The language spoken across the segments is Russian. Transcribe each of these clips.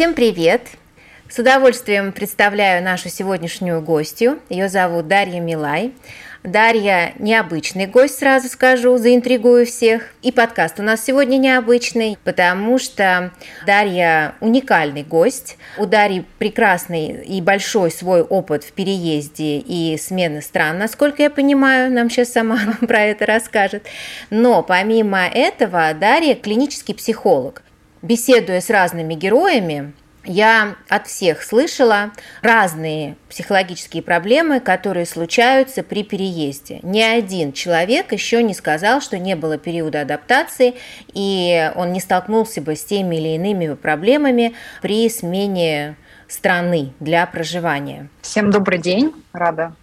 Всем привет! С удовольствием представляю нашу сегодняшнюю гостью. Ее зовут Дарья Милай. Дарья необычный гость, сразу скажу, заинтригую всех. И подкаст у нас сегодня необычный, потому что Дарья уникальный гость. У Дарьи прекрасный и большой свой опыт в переезде и смены стран, насколько я понимаю, нам сейчас сама про это расскажет. Но помимо этого Дарья клинический психолог. Беседуя с разными героями, я от всех слышала разные психологические проблемы, которые случаются при переезде. Ни один человек еще не сказал, что не было периода адаптации, и он не столкнулся бы с теми или иными проблемами при смене страны для проживания. Всем добрый день, рада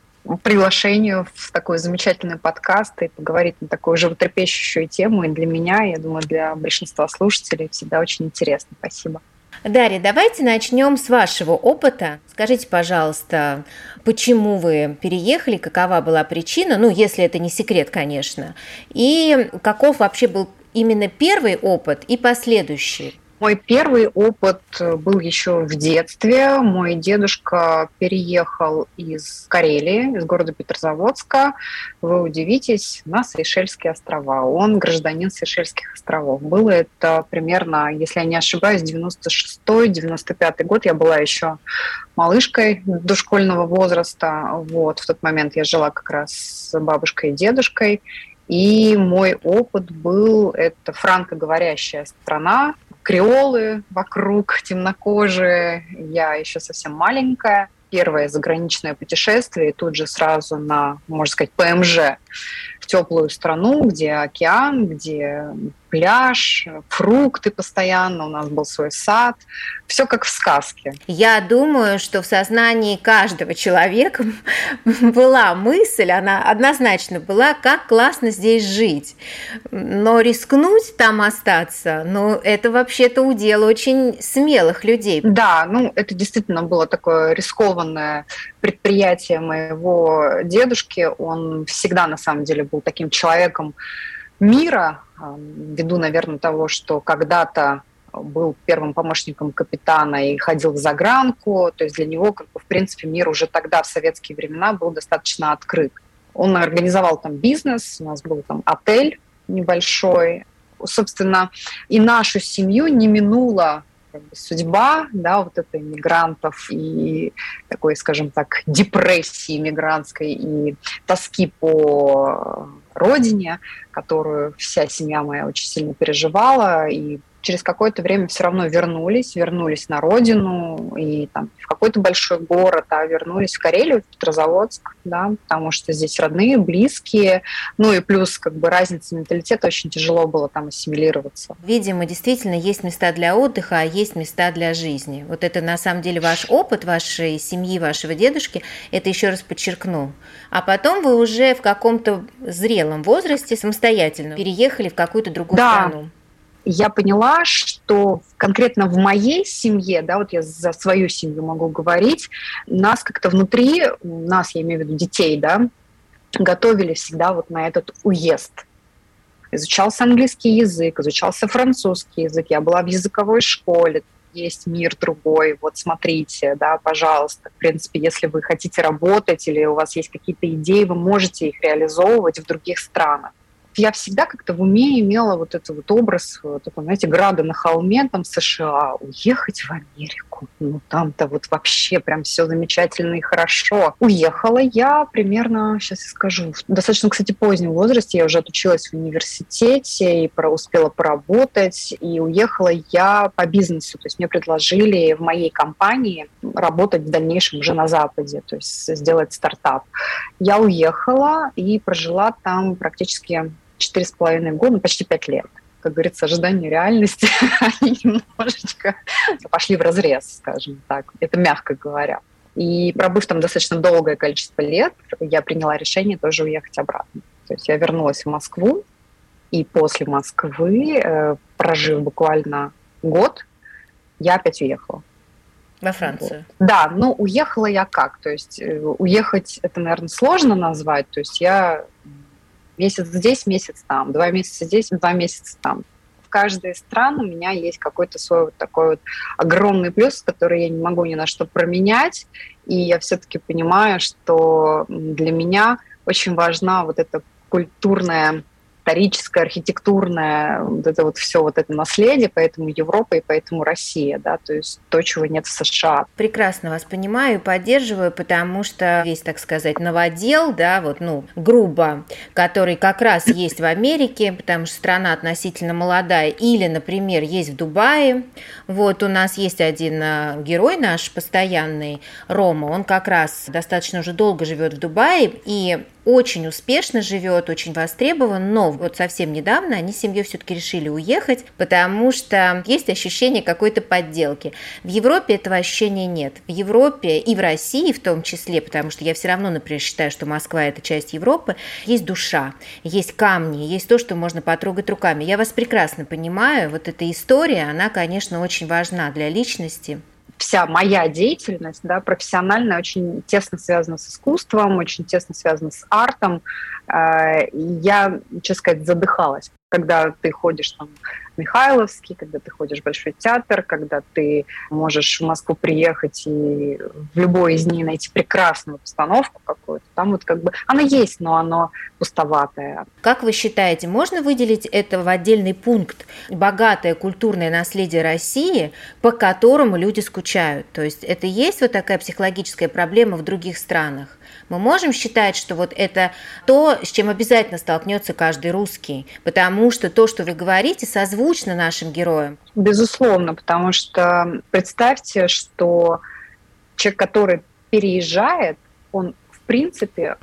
приглашению в такой замечательный подкаст и поговорить на такую животрепещущую тему. И для меня, я думаю, для большинства слушателей всегда очень интересно. Спасибо. Дарья, давайте начнем с вашего опыта. Скажите, пожалуйста, почему вы переехали, какова была причина, ну, если это не секрет, конечно, и каков вообще был именно первый опыт и последующий? Мой первый опыт э, был еще в детстве. Мой дедушка переехал из Карелии, из города Петрозаводска. Вы удивитесь, на Сейшельские острова. Он гражданин Сейшельских островов. Было это примерно, если я не ошибаюсь, 96-95 год. Я была еще малышкой дошкольного возраста. Вот, в тот момент я жила как раз с бабушкой и дедушкой. И мой опыт был, это франкоговорящая страна, креолы вокруг, темнокожие. Я еще совсем маленькая. Первое заграничное путешествие, и тут же сразу на, можно сказать, ПМЖ в теплую страну, где океан, где пляж, фрукты постоянно, у нас был свой сад. Все как в сказке. Я думаю, что в сознании каждого человека была мысль, она однозначно была, как классно здесь жить. Но рискнуть там остаться, ну, это вообще-то удел очень смелых людей. Да, ну, это действительно было такое рискованное предприятие моего дедушки. Он всегда, на самом деле, был таким человеком мира, ввиду, наверное, того, что когда-то был первым помощником капитана и ходил в загранку, то есть для него, как бы, в принципе, мир уже тогда, в советские времена, был достаточно открыт. Он организовал там бизнес, у нас был там отель небольшой. Собственно, и нашу семью не минула как бы, судьба, да, вот этой мигрантов и такой, скажем так, депрессии мигрантской и тоски по родине, которую вся семья моя очень сильно переживала, и через какое-то время все равно вернулись, вернулись на родину и там в какой-то большой город, а вернулись в Карелию, в Петрозаводск, да, потому что здесь родные, близкие, ну и плюс как бы разница менталитета, очень тяжело было там ассимилироваться. Видимо, действительно есть места для отдыха, а есть места для жизни. Вот это на самом деле ваш опыт вашей семьи, вашего дедушки, это еще раз подчеркну. А потом вы уже в каком-то зрелом возрасте самостоятельно переехали в какую-то другую да. страну я поняла, что конкретно в моей семье, да, вот я за свою семью могу говорить, нас как-то внутри, нас, я имею в виду детей, да, готовили всегда вот на этот уезд. Изучался английский язык, изучался французский язык, я была в языковой школе, есть мир другой, вот смотрите, да, пожалуйста. В принципе, если вы хотите работать или у вас есть какие-то идеи, вы можете их реализовывать в других странах я всегда как-то в уме имела вот этот вот образ, вот такой, знаете, града на холме, там США, уехать в Америку. Ну, там-то вот вообще прям все замечательно и хорошо. Уехала я примерно, сейчас я скажу, в достаточно, кстати, позднем возрасте. Я уже отучилась в университете и про, успела поработать. И уехала я по бизнесу. То есть мне предложили в моей компании работать в дальнейшем уже на Западе, то есть сделать стартап. Я уехала и прожила там практически четыре с половиной года, ну, почти пять лет. Как говорится, ожидания реальности, они немножечко пошли в разрез, скажем так. Это мягко говоря. И пробыв там достаточно долгое количество лет, я приняла решение тоже уехать обратно. То есть я вернулась в Москву, и после Москвы, э, прожив буквально год, я опять уехала. Во Францию? Вот. Да, но уехала я как? То есть э, уехать, это, наверное, сложно назвать. То есть я месяц здесь, месяц там, два месяца здесь, два месяца там. В каждой из стран у меня есть какой-то свой вот такой вот огромный плюс, который я не могу ни на что променять. И я все-таки понимаю, что для меня очень важна вот эта культурная историческое, архитектурное, вот это вот все вот это наследие, поэтому Европа и поэтому Россия, да, то есть то, чего нет в США. Прекрасно вас понимаю и поддерживаю, потому что весь, так сказать, новодел, да, вот, ну, грубо, который как раз есть в Америке, потому что страна относительно молодая, или, например, есть в Дубае, вот у нас есть один а, герой наш постоянный, Рома, он как раз достаточно уже долго живет в Дубае, и очень успешно живет, очень востребован, но вот совсем недавно они с семьей все-таки решили уехать, потому что есть ощущение какой-то подделки. В Европе этого ощущения нет. В Европе и в России в том числе, потому что я все равно, например, считаю, что Москва это часть Европы, есть душа, есть камни, есть то, что можно потрогать руками. Я вас прекрасно понимаю, вот эта история, она, конечно, очень важна для личности вся моя деятельность, да, профессиональная, очень тесно связана с искусством, очень тесно связана с артом. Э, я, честно сказать, задыхалась, когда ты ходишь там Михайловский, когда ты ходишь в Большой театр, когда ты можешь в Москву приехать и в любой из дней найти прекрасную постановку какую-то. Там вот как бы она есть, но оно пустоватое. Как вы считаете, можно выделить это в отдельный пункт богатое культурное наследие России, по которому люди скучают? То есть это есть вот такая психологическая проблема в других странах? Мы можем считать, что вот это то, с чем обязательно столкнется каждый русский, потому что то, что вы говорите, созвучно нашим героям. Безусловно, потому что представьте, что человек, который переезжает, он в принципе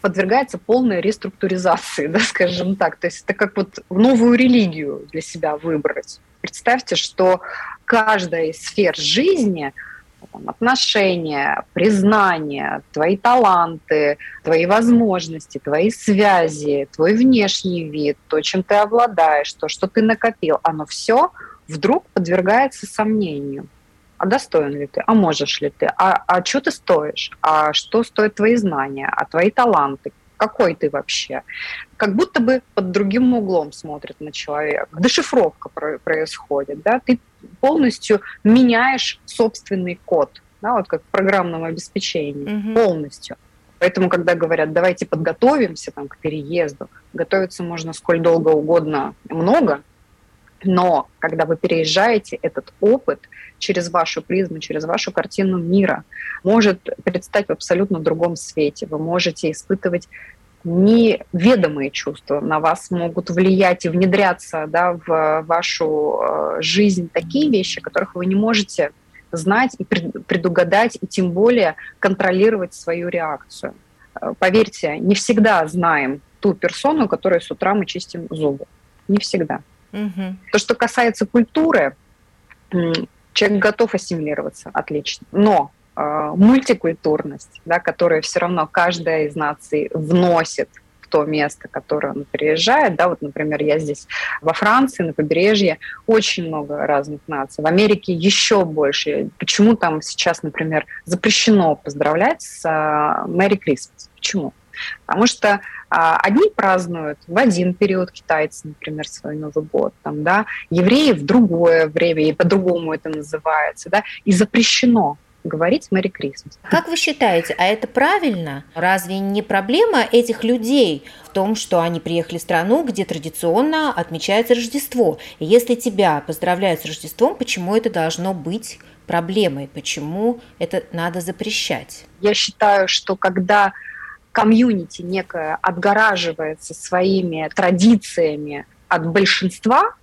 подвергается полной реструктуризации, да, скажем так. То есть это как вот новую религию для себя выбрать. Представьте, что каждая из сфер жизни – там, отношения, признание, твои таланты, твои возможности, твои связи, твой внешний вид, то, чем ты обладаешь, то, что ты накопил, оно все вдруг подвергается сомнению. А достоин ли ты? А можешь ли ты? А, а что ты стоишь? А что стоят твои знания? А твои таланты? Какой ты вообще? Как будто бы под другим углом смотрят на человека. Дешифровка происходит. Да? Ты полностью меняешь собственный код, да, вот как в программном обеспечении, mm-hmm. полностью. Поэтому, когда говорят, давайте подготовимся там, к переезду, готовиться можно сколь долго угодно, много, но когда вы переезжаете, этот опыт через вашу призму, через вашу картину мира может предстать в абсолютно другом свете. Вы можете испытывать неведомые чувства на вас могут влиять и внедряться да, в вашу э, жизнь такие вещи, которых вы не можете знать и предугадать, и тем более контролировать свою реакцию. Э, поверьте, не всегда знаем ту персону, которой с утра мы чистим зубы. Не всегда. Угу. То, что касается культуры, человек готов ассимилироваться, отлично. Но э, мультикультурность, да, которая все равно каждая из наций вносит в то место, которое он приезжает. Да, вот, например, я здесь во Франции, на побережье, очень много разных наций. В Америке еще больше. Почему там сейчас, например, запрещено поздравлять с Мэри Крисмас? Почему? Потому что а, одни празднуют в один период, китайцы, например, свой Новый год, там, да, евреи в другое время, и по-другому это называется, да, и запрещено говорить Мэри Крисмас. Как вы считаете, а это правильно? Разве не проблема этих людей в том, что они приехали в страну, где традиционно отмечается Рождество? И если тебя поздравляют с Рождеством, почему это должно быть проблемой? Почему это надо запрещать? Я считаю, что когда комьюнити некое отгораживается своими традициями от большинства,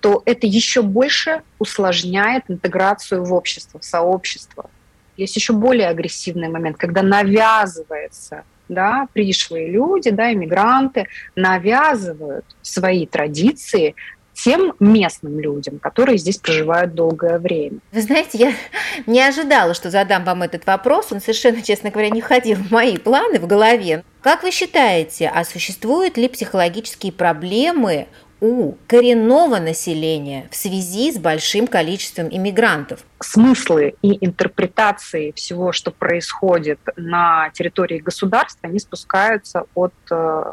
то это еще больше усложняет интеграцию в общество, в сообщество. Есть еще более агрессивный момент, когда навязывается, да, пришлые люди, да, иммигранты навязывают свои традиции тем местным людям, которые здесь проживают долгое время. Вы знаете, я не ожидала, что задам вам этот вопрос. Он совершенно, честно говоря, не входил в мои планы в голове. Как вы считаете, а существуют ли психологические проблемы у коренного населения в связи с большим количеством иммигрантов. Смыслы и интерпретации всего, что происходит на территории государства, они спускаются от э,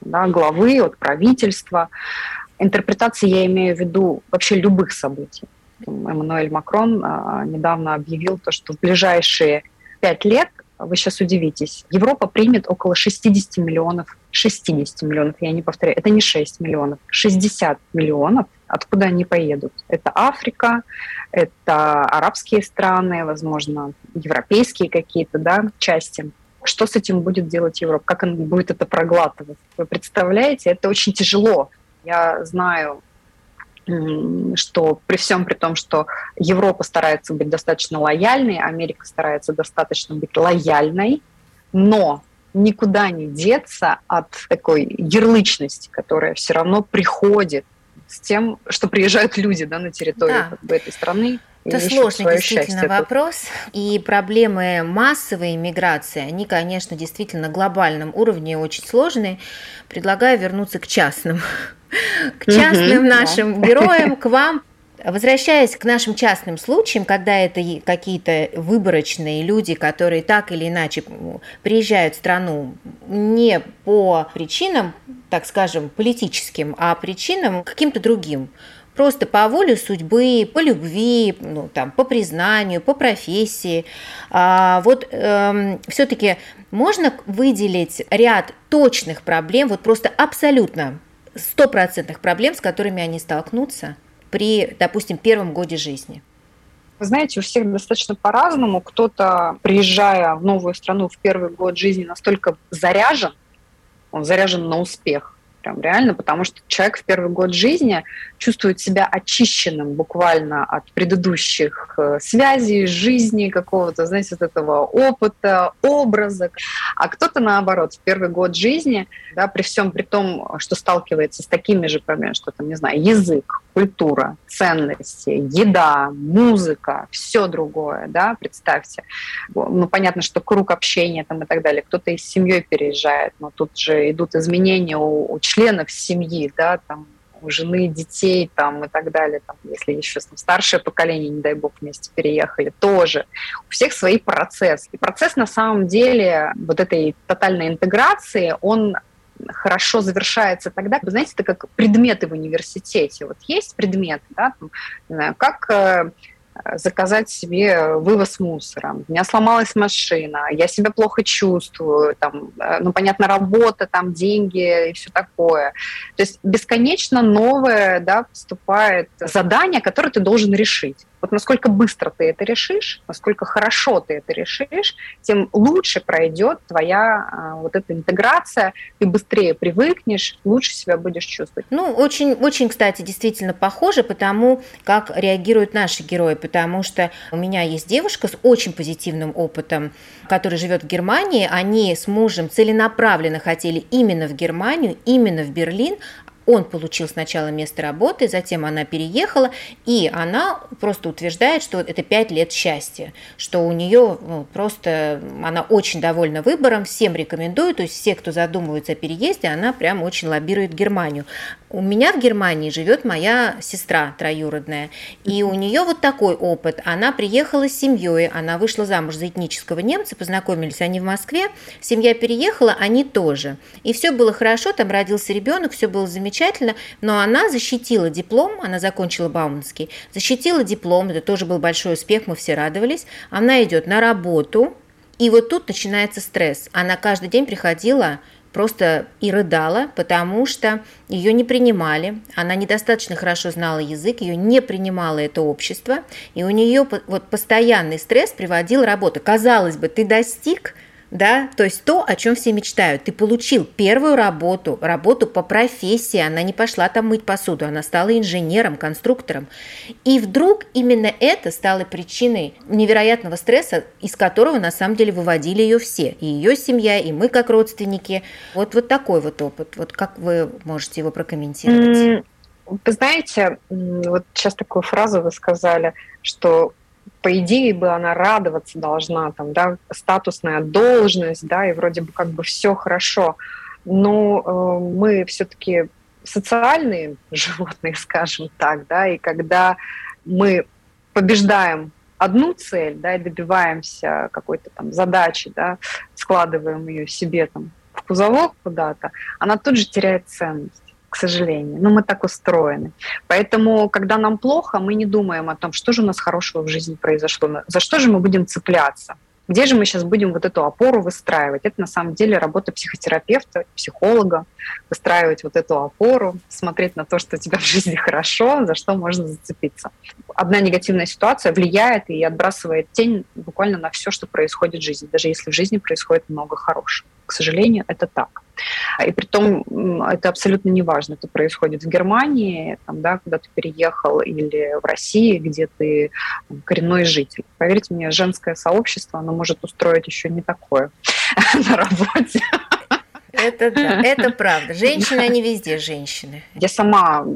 да, главы, от правительства. Интерпретации я имею в виду вообще любых событий. Эммануэль Макрон а, недавно объявил то, что в ближайшие пять лет, вы сейчас удивитесь, Европа примет около 60 миллионов, 60 миллионов, я не повторяю, это не 6 миллионов, 60 миллионов, откуда они поедут. Это Африка, это арабские страны, возможно, европейские какие-то да, части. Что с этим будет делать Европа? Как она будет это проглатывать? Вы представляете? Это очень тяжело. Я знаю что при всем при том, что Европа старается быть достаточно лояльной, Америка старается достаточно быть лояльной, но никуда не деться от такой ярлычности, которая все равно приходит с тем, что приезжают люди да, на территорию да. как бы, этой страны. Это сложный действительно счастье. вопрос. И проблемы массовой миграции, они, конечно, действительно на глобальном уровне очень сложные. Предлагаю вернуться к частным к частным нашим героям, к вам. Возвращаясь к нашим частным случаям, когда это какие-то выборочные люди, которые так или иначе приезжают в страну не по причинам, так скажем, политическим, а причинам каким-то другим, просто по воле судьбы, по любви, ну, там, по признанию, по профессии. А, вот эм, все-таки можно выделить ряд точных проблем, вот просто абсолютно стопроцентных проблем, с которыми они столкнутся при, допустим, первом годе жизни? Вы знаете, у всех достаточно по-разному. Кто-то, приезжая в новую страну в первый год жизни, настолько заряжен, он заряжен на успех, прям реально, потому что человек в первый год жизни чувствует себя очищенным буквально от предыдущих э, связей, жизни, какого-то, знаете, вот этого опыта, образа. А кто-то, наоборот, в первый год жизни, да, при всем при том, что сталкивается с такими же проблемами, что там, не знаю, язык, культура, ценности, еда, музыка, все другое, да, представьте. Ну, понятно, что круг общения там и так далее. Кто-то из семьей переезжает, но тут же идут изменения у, у членов семьи, да, там у жены, детей там и так далее, там, если еще там, старшее поколение, не дай бог, вместе переехали, тоже. У всех свои процессы. И процесс на самом деле вот этой тотальной интеграции, он хорошо завершается тогда, вы знаете, это как предметы в университете. Вот есть предметы, да, там, не знаю, как э, заказать себе вывоз мусора. У меня сломалась машина, я себя плохо чувствую, там, э, ну, понятно, работа, там, деньги и все такое. То есть бесконечно новое, да, поступает задание, которое ты должен решить. Вот насколько быстро ты это решишь, насколько хорошо ты это решишь, тем лучше пройдет твоя а, вот эта интеграция, ты быстрее привыкнешь, лучше себя будешь чувствовать. Ну, очень, очень, кстати, действительно похоже, потому как реагируют наши герои, потому что у меня есть девушка с очень позитивным опытом, которая живет в Германии, они с мужем целенаправленно хотели именно в Германию, именно в Берлин, он получил сначала место работы, затем она переехала, и она просто утверждает, что это пять лет счастья, что у нее ну, просто, она очень довольна выбором, всем рекомендую, то есть все, кто задумывается о переезде, она прям очень лоббирует Германию. У меня в Германии живет моя сестра троюродная, и у нее вот такой опыт. Она приехала с семьей, она вышла замуж за этнического немца, познакомились они в Москве, семья переехала, они тоже. И все было хорошо, там родился ребенок, все было замечательно, но она защитила диплом, она закончила Бауманский, защитила диплом, это тоже был большой успех, мы все радовались. Она идет на работу, и вот тут начинается стресс. Она каждый день приходила просто и рыдала, потому что ее не принимали, она недостаточно хорошо знала язык, ее не принимало это общество, и у нее вот постоянный стресс приводил работу. Казалось бы, ты достиг да, то есть то, о чем все мечтают. Ты получил первую работу, работу по профессии, она не пошла там мыть посуду, она стала инженером, конструктором. И вдруг именно это стало причиной невероятного стресса, из которого на самом деле выводили ее все, и ее семья, и мы как родственники. Вот, вот такой вот опыт. Вот как вы можете его прокомментировать? Вы знаете, вот сейчас такую фразу вы сказали, что по идее бы она радоваться должна, там, да, статусная должность, да, и вроде бы как бы все хорошо. Но э, мы все-таки социальные животные, скажем так, да, и когда мы побеждаем одну цель, да, и добиваемся какой-то там задачи, да, складываем ее себе там в кузовок куда-то, она тут же теряет ценность к сожалению. Но мы так устроены. Поэтому, когда нам плохо, мы не думаем о том, что же у нас хорошего в жизни произошло, за что же мы будем цепляться. Где же мы сейчас будем вот эту опору выстраивать? Это на самом деле работа психотерапевта, психолога, выстраивать вот эту опору, смотреть на то, что у тебя в жизни хорошо, за что можно зацепиться. Одна негативная ситуация влияет и отбрасывает тень буквально на все, что происходит в жизни, даже если в жизни происходит много хорошего. К сожалению, это так. И при том это абсолютно не важно, это происходит в Германии, там, да, куда ты переехал, или в России, где ты коренной житель. Поверьте мне, женское сообщество, оно может устроить еще не такое на работе. Это да, это правда. Женщины, они везде женщины. Я сама,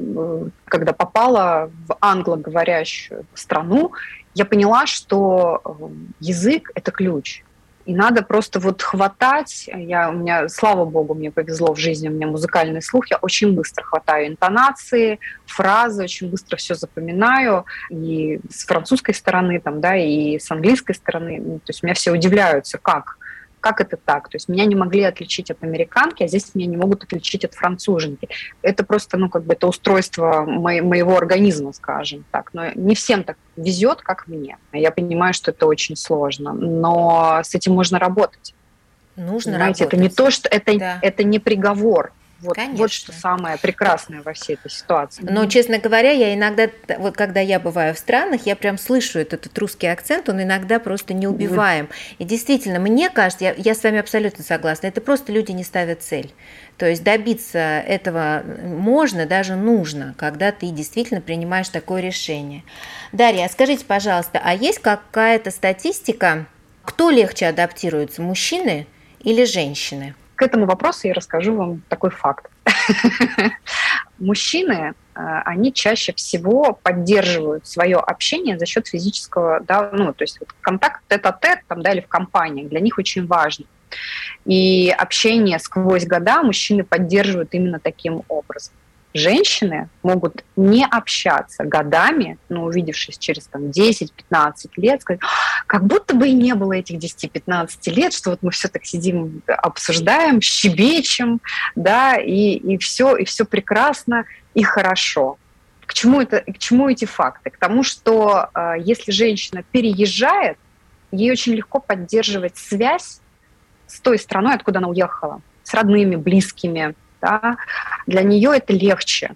когда попала в англоговорящую страну, я поняла, что э, язык – это ключ. И надо просто вот хватать. Я, у меня, слава богу, мне повезло в жизни, у меня музыкальный слух, я очень быстро хватаю интонации, фразы, очень быстро все запоминаю. И с французской стороны, там, да, и с английской стороны. Ну, то есть меня все удивляются, как как это так? То есть меня не могли отличить от американки, а здесь меня не могут отличить от француженки. Это просто, ну, как бы это устройство мо- моего организма, скажем так. Но не всем так везет, как мне. Я понимаю, что это очень сложно, но с этим можно работать. Нужно Понимаете, работать. Это не то, что это, да. это не приговор. Вот, вот что самое прекрасное во всей этой ситуации. Но, честно говоря, я иногда, вот когда я бываю в странах, я прям слышу этот, этот русский акцент, он иногда просто не убиваем. И действительно, мне кажется, я, я с вами абсолютно согласна, это просто люди не ставят цель. То есть добиться этого можно, даже нужно, когда ты действительно принимаешь такое решение. Дарья, а скажите, пожалуйста, а есть какая-то статистика, кто легче адаптируется, мужчины или женщины? К этому вопросу я расскажу вам такой факт. Мужчины, э, они чаще всего поддерживают свое общение за счет физического, да, ну, то есть вот контакт тет-а-тет, там, да, или в компании, для них очень важно. И общение сквозь года мужчины поддерживают именно таким образом женщины могут не общаться годами, но увидевшись через там, 10-15 лет, сказать, как будто бы и не было этих 10-15 лет, что вот мы все так сидим, обсуждаем, щебечем, да, и, и, все, и все прекрасно и хорошо. К чему, это, к чему эти факты? К тому, что э, если женщина переезжает, ей очень легко поддерживать связь с той страной, откуда она уехала, с родными, близкими, да, для нее это легче.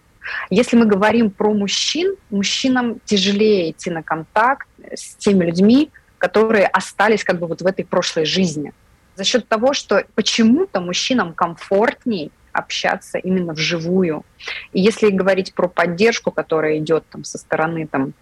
Если мы говорим про мужчин, мужчинам тяжелее идти на контакт с теми людьми, которые остались как бы вот в этой прошлой жизни. За счет того, что почему-то мужчинам комфортней общаться именно вживую. И если говорить про поддержку, которая идет там со стороны там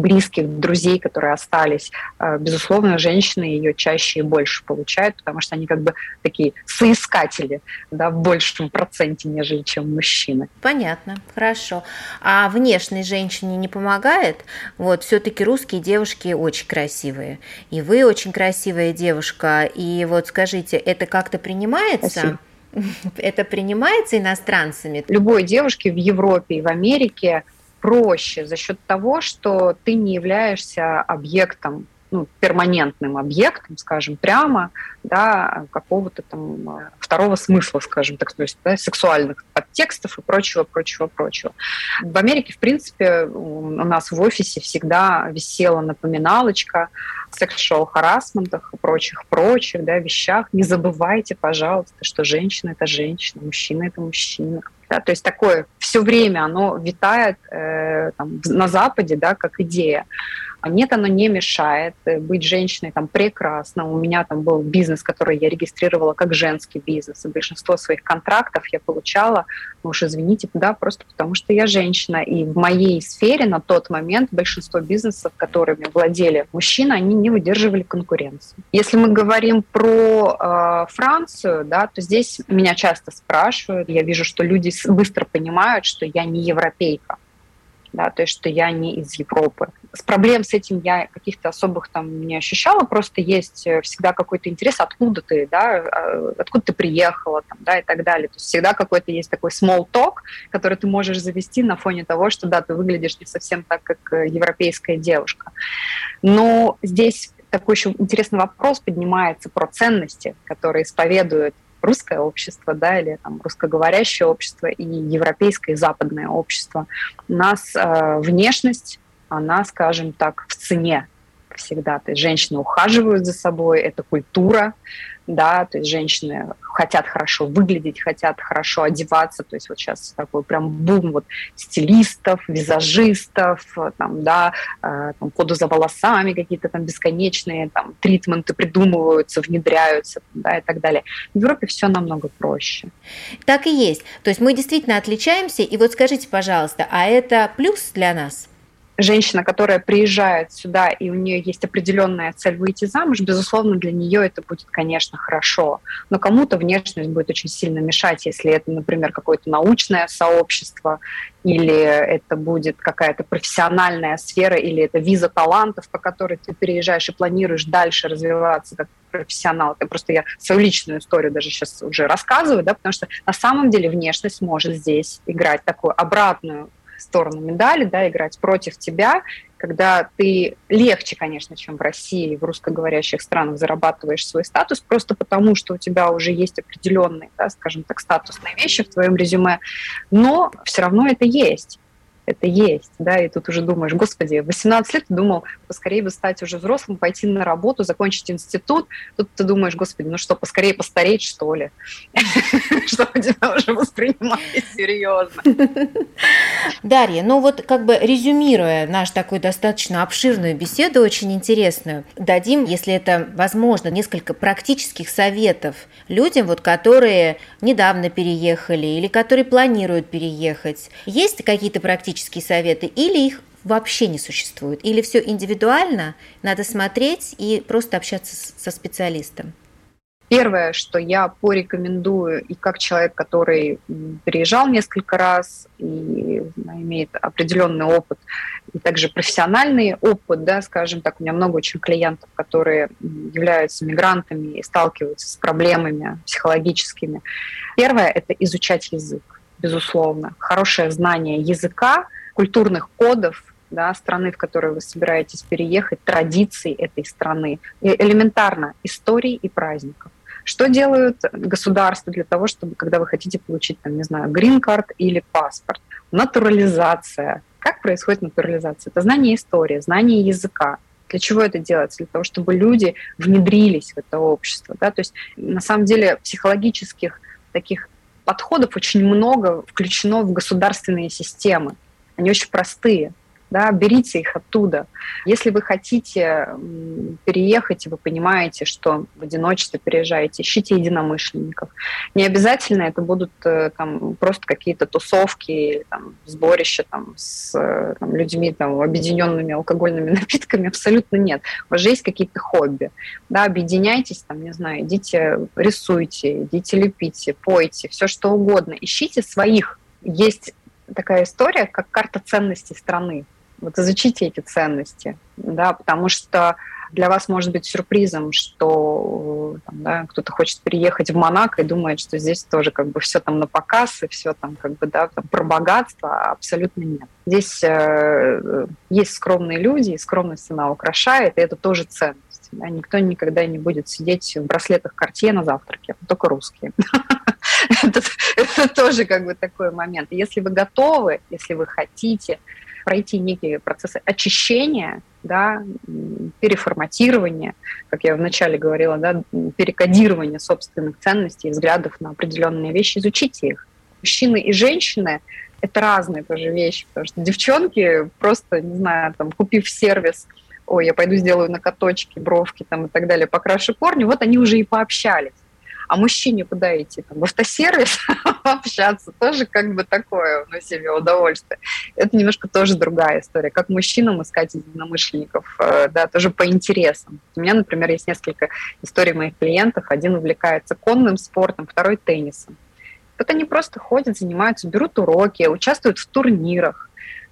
близких, друзей, которые остались, э, безусловно, женщины ее чаще и больше получают, потому что они как бы такие соискатели да, в большем проценте, нежели чем мужчины. Понятно, хорошо. А внешней женщине не помогает? Вот, все-таки русские девушки очень красивые. И вы очень красивая девушка. И вот скажите, это как-то принимается? Спасибо. Это принимается иностранцами? Любой девушке в Европе и в Америке проще за счет того, что ты не являешься объектом ну, перманентным объектом, скажем, прямо, да, какого-то там э, второго смысла, скажем так, то есть да, сексуальных подтекстов и прочего, прочего, прочего. В Америке, в принципе, у нас в офисе всегда висела напоминалочка о sexual харасментах и прочих, прочих, да, вещах. Не забывайте, пожалуйста, что женщина – это женщина, мужчина – это мужчина. Да, то есть такое все время оно витает э, там, на Западе, да, как идея. А нет, оно не мешает. Э, быть женщиной там прекрасно. У меня там был бизнес, который я регистрировала как женский бизнес. И большинство своих контрактов я получала, ну уж извините, да, просто потому что я женщина. И в моей сфере на тот момент большинство бизнесов, которыми владели мужчины, они не выдерживали конкуренции. Если мы говорим про э, Францию, да, то здесь меня часто спрашивают. Я вижу, что люди быстро понимают, что я не европейка да, то есть что я не из Европы. С проблем с этим я каких-то особых там не ощущала, просто есть э, всегда какой-то интерес, откуда ты, да, а, откуда ты приехала, там, да, и так далее. То есть всегда какой-то есть такой small talk, который ты можешь завести на фоне того, что, да, ты выглядишь не совсем так, как э, европейская девушка. Но здесь такой еще интересный вопрос поднимается про ценности, которые исповедуют русское общество, да, или там русскоговорящее общество и европейское и западное общество. У нас э, внешность, она, скажем так, в цене всегда. То есть женщины ухаживают за собой, это культура, да, то есть женщины хотят хорошо выглядеть, хотят хорошо одеваться, то есть вот сейчас такой прям бум вот стилистов, визажистов, там, да, э, там, ходу за волосами какие-то там бесконечные там тритменты придумываются, внедряются, да, и так далее. В Европе все намного проще. Так и есть. То есть мы действительно отличаемся, и вот скажите, пожалуйста, а это плюс для нас? Женщина, которая приезжает сюда, и у нее есть определенная цель выйти замуж, безусловно, для нее это будет, конечно, хорошо. Но кому-то внешность будет очень сильно мешать, если это, например, какое-то научное сообщество, или это будет какая-то профессиональная сфера, или это виза талантов, по которой ты переезжаешь и планируешь дальше развиваться как профессионал. Это просто я свою личную историю даже сейчас уже рассказываю, да, потому что на самом деле внешность может здесь играть такую обратную сторону медали, да, играть против тебя, когда ты легче, конечно, чем в России, в русскоговорящих странах зарабатываешь свой статус, просто потому, что у тебя уже есть определенные, да, скажем так, статусные вещи в твоем резюме, но все равно это есть это есть, да, и тут уже думаешь, господи, 18 лет ты думал, поскорее бы стать уже взрослым, пойти на работу, закончить институт, тут ты думаешь, господи, ну что, поскорее постареть, что ли, чтобы тебя уже воспринимали серьезно. Дарья, ну вот как бы резюмируя наш такой достаточно обширную беседу, очень интересную, дадим, если это возможно, несколько практических советов людям, вот, которые недавно переехали или которые планируют переехать. Есть какие-то практические практические советы, или их вообще не существует, или все индивидуально, надо смотреть и просто общаться со специалистом? Первое, что я порекомендую, и как человек, который переезжал несколько раз и имеет определенный опыт, и также профессиональный опыт, да, скажем так, у меня много очень клиентов, которые являются мигрантами и сталкиваются с проблемами психологическими. Первое – это изучать язык безусловно. Хорошее знание языка, культурных кодов, да, страны, в которую вы собираетесь переехать, традиций этой страны, и элементарно историй и праздников. Что делают государства для того, чтобы, когда вы хотите получить, там, не знаю, грин-карт или паспорт? Натурализация. Как происходит натурализация? Это знание истории, знание языка. Для чего это делается? Для того, чтобы люди внедрились в это общество. Да? То есть на самом деле психологических таких подходов очень много включено в государственные системы. Они очень простые. Да, берите их оттуда. Если вы хотите переехать, и вы понимаете, что в одиночестве переезжаете, ищите единомышленников. Не обязательно это будут э, там, просто какие-то тусовки, там, сборища там, с там, людьми, там, объединенными алкогольными напитками. Абсолютно нет. У вас же есть какие-то хобби. Да, объединяйтесь, там, не знаю, идите рисуйте, идите лепите, пойте, все что угодно. Ищите своих. Есть такая история, как карта ценностей страны. Вот изучите эти ценности, да, потому что для вас может быть сюрпризом, что там, да, кто-то хочет переехать в Монако и думает, что здесь тоже как бы все там на показ и все там как бы да там, про богатство, а абсолютно нет. Здесь э, есть скромные люди, и скромность она украшает, и это тоже ценность. Да? Никто никогда не будет сидеть в браслетах Cartier на завтраке, только русские. это тоже как бы такой момент. Если вы готовы, если вы хотите пройти некие процессы очищения, да, переформатирования, как я вначале говорила, да, перекодирования собственных ценностей и взглядов на определенные вещи, изучите их. Мужчины и женщины – это разные тоже вещи, потому что девчонки просто, не знаю, там, купив сервис, ой, я пойду сделаю накаточки, бровки там и так далее, покрашу корни, вот они уже и пообщались. А мужчине куда идти? Там, в автосервис общаться тоже как бы такое на себе удовольствие. Это немножко тоже другая история. Как мужчинам искать единомышленников, э, да, тоже по интересам. У меня, например, есть несколько историй моих клиентов. Один увлекается конным спортом, второй теннисом. Вот они просто ходят, занимаются, берут уроки, участвуют в турнирах,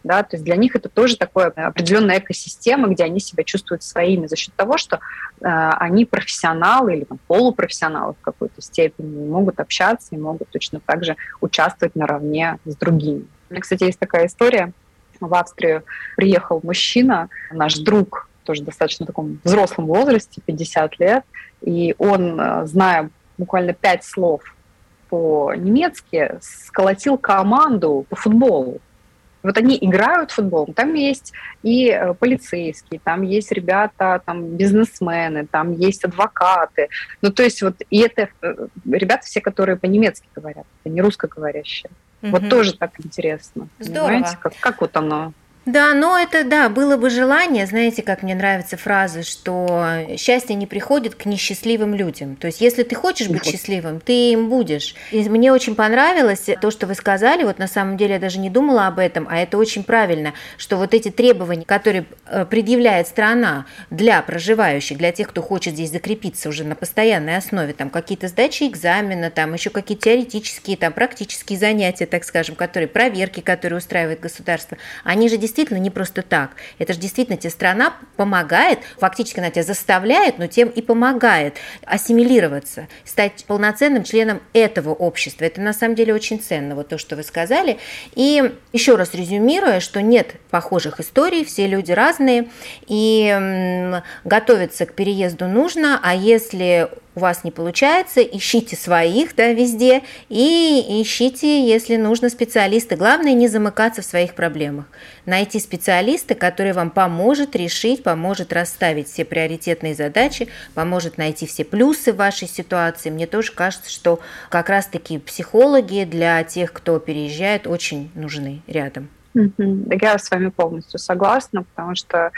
да, то есть для них это тоже такое определенная экосистема, где они себя чувствуют своими за счет того, что э, они профессионалы или там, полупрофессионалы в какой-то степени, могут общаться и могут точно так же участвовать наравне с другими. У меня, кстати, есть такая история. В Австрию приехал мужчина, наш друг, тоже достаточно в таком взрослом возрасте, 50 лет, и он, э, зная буквально пять слов по-немецки, сколотил команду по футболу. Вот они играют в футбол, там есть и э, полицейские, там есть ребята, там бизнесмены, там есть адвокаты. Ну, то есть вот, и это э, ребята все, которые по-немецки говорят, это не русскоговорящие. Угу. Вот тоже так интересно. Здорово. Понимаете, как, как вот оно да, но это, да, было бы желание, знаете, как мне нравится фраза, что счастье не приходит к несчастливым людям. То есть, если ты хочешь быть счастливым, ты им будешь. И мне очень понравилось то, что вы сказали, вот на самом деле я даже не думала об этом, а это очень правильно, что вот эти требования, которые э, предъявляет страна для проживающих, для тех, кто хочет здесь закрепиться уже на постоянной основе, там какие-то сдачи экзамена, там еще какие-то теоретические, там практические занятия, так скажем, которые, проверки, которые устраивает государство, они же действительно действительно не просто так. Это же действительно тебе страна помогает, фактически она тебя заставляет, но тем и помогает ассимилироваться, стать полноценным членом этого общества. Это на самом деле очень ценно, вот то, что вы сказали. И еще раз резюмируя, что нет похожих историй, все люди разные, и готовиться к переезду нужно, а если у вас не получается, ищите своих да, везде и ищите, если нужно, специалисты. Главное не замыкаться в своих проблемах. Найти специалиста, который вам поможет решить, поможет расставить все приоритетные задачи, поможет найти все плюсы в вашей ситуации. Мне тоже кажется, что как раз-таки психологи для тех, кто переезжает, очень нужны рядом. Да, я с вами полностью согласна, потому что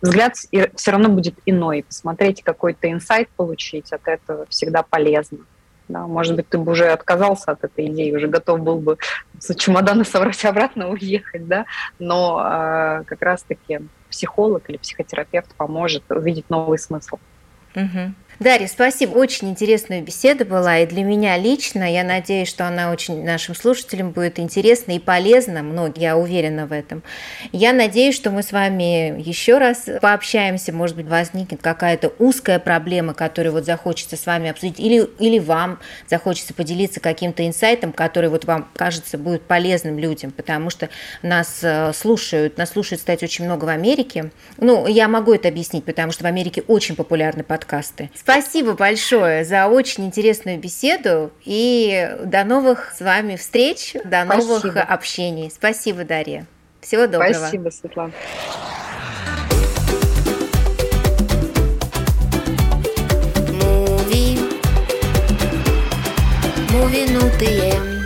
взгляд все равно будет иной. Посмотреть какой-то инсайт получить от этого всегда полезно. Да, может быть, ты бы уже отказался от этой идеи, уже готов был бы с чемодана собрать обратно уехать, да, но э, как раз-таки психолог или психотерапевт поможет увидеть новый смысл. Угу. Дарья, спасибо. Очень интересная беседа была и для меня лично. Я надеюсь, что она очень нашим слушателям будет интересна и полезна. Многие, я уверена в этом. Я надеюсь, что мы с вами еще раз пообщаемся. Может быть, возникнет какая-то узкая проблема, которую вот захочется с вами обсудить. Или, или вам захочется поделиться каким-то инсайтом, который вот вам кажется будет полезным людям. Потому что нас э, слушают, нас слушают, кстати, очень много в Америке. Ну, я могу это объяснить, потому что в Америке очень популярны подкасты. Спасибо большое за очень интересную беседу и до новых с вами встреч, до новых Спасибо. общений. Спасибо, Дарья. Всего доброго. Спасибо, Светлана. Movie, movie,